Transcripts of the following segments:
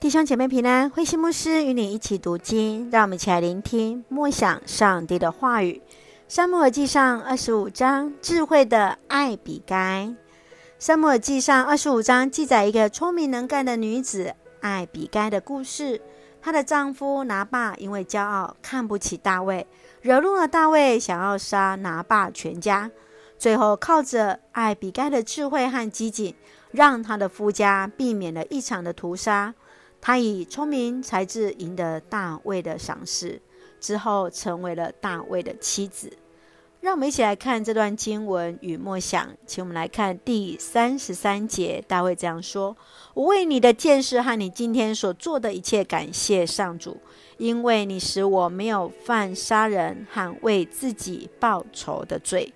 弟兄姐妹平安，慧馨牧师与你一起读经，让我们一起来聆听默想上帝的话语。撒母耳记上二十五章，智慧的艾比该。撒母耳记上二十五章记载一个聪明能干的女子艾比该的故事。她的丈夫拿八因为骄傲，看不起大卫，惹怒了大卫，想要杀拿八全家。最后靠着艾比该的智慧和机警，让他的夫家避免了一场的屠杀。他以聪明才智赢得大卫的赏识，之后成为了大卫的妻子。让我们一起来看这段经文与默想。请我们来看第三十三节，大卫这样说：“我为你的见识和你今天所做的一切感谢上主，因为你使我没有犯杀人和为自己报仇的罪。”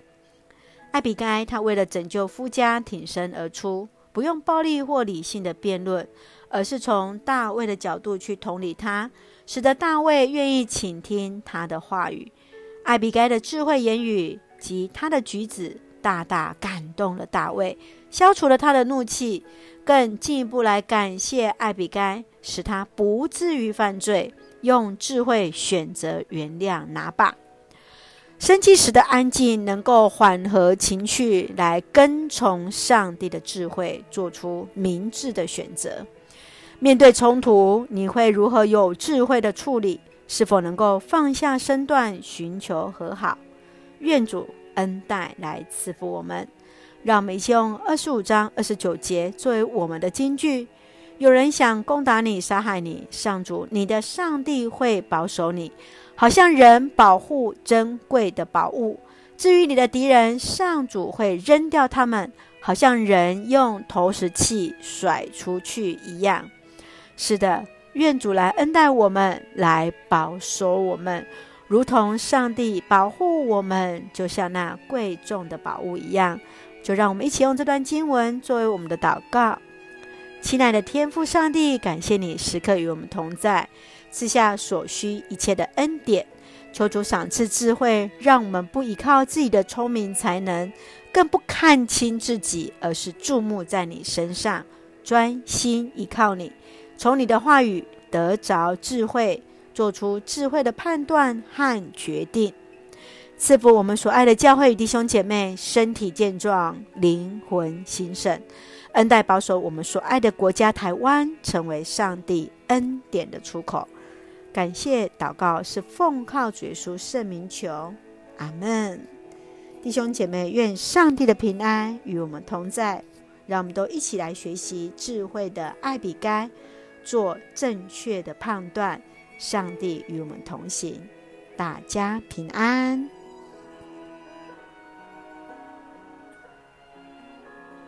艾比该他为了拯救夫家挺身而出，不用暴力或理性的辩论。而是从大卫的角度去同理他，使得大卫愿意倾听他的话语。艾比该的智慧言语及他的举止，大大感动了大卫，消除了他的怒气，更进一步来感谢艾比该，使他不至于犯罪，用智慧选择原谅拿八。生气时的安静，能够缓和情绪，来跟从上帝的智慧，做出明智的选择。面对冲突，你会如何有智慧的处理？是否能够放下身段，寻求和好？愿主恩待来赐福我们。让我们一起用二十五章二十九节作为我们的金句。有人想攻打你、杀害你，上主你的上帝会保守你，好像人保护珍贵的宝物。至于你的敌人，上主会扔掉他们，好像人用投石器甩出去一样。是的，愿主来恩待我们，来保守我们，如同上帝保护我们，就像那贵重的宝物一样。就让我们一起用这段经文作为我们的祷告。亲爱的天父上帝，感谢你时刻与我们同在，赐下所需一切的恩典。求主赏赐智慧，让我们不依靠自己的聪明才能，更不看清自己，而是注目在你身上，专心依靠你。从你的话语得着智慧，做出智慧的判断和决定，赐福我们所爱的教会与弟兄姐妹身体健壮，灵魂兴盛，恩待保守我们所爱的国家台湾，成为上帝恩典的出口。感谢祷告是奉靠主耶稣圣名求，阿门。弟兄姐妹，愿上帝的平安与我们同在，让我们都一起来学习智慧的艾比该。做正确的判断，上帝与我们同行，大家平安。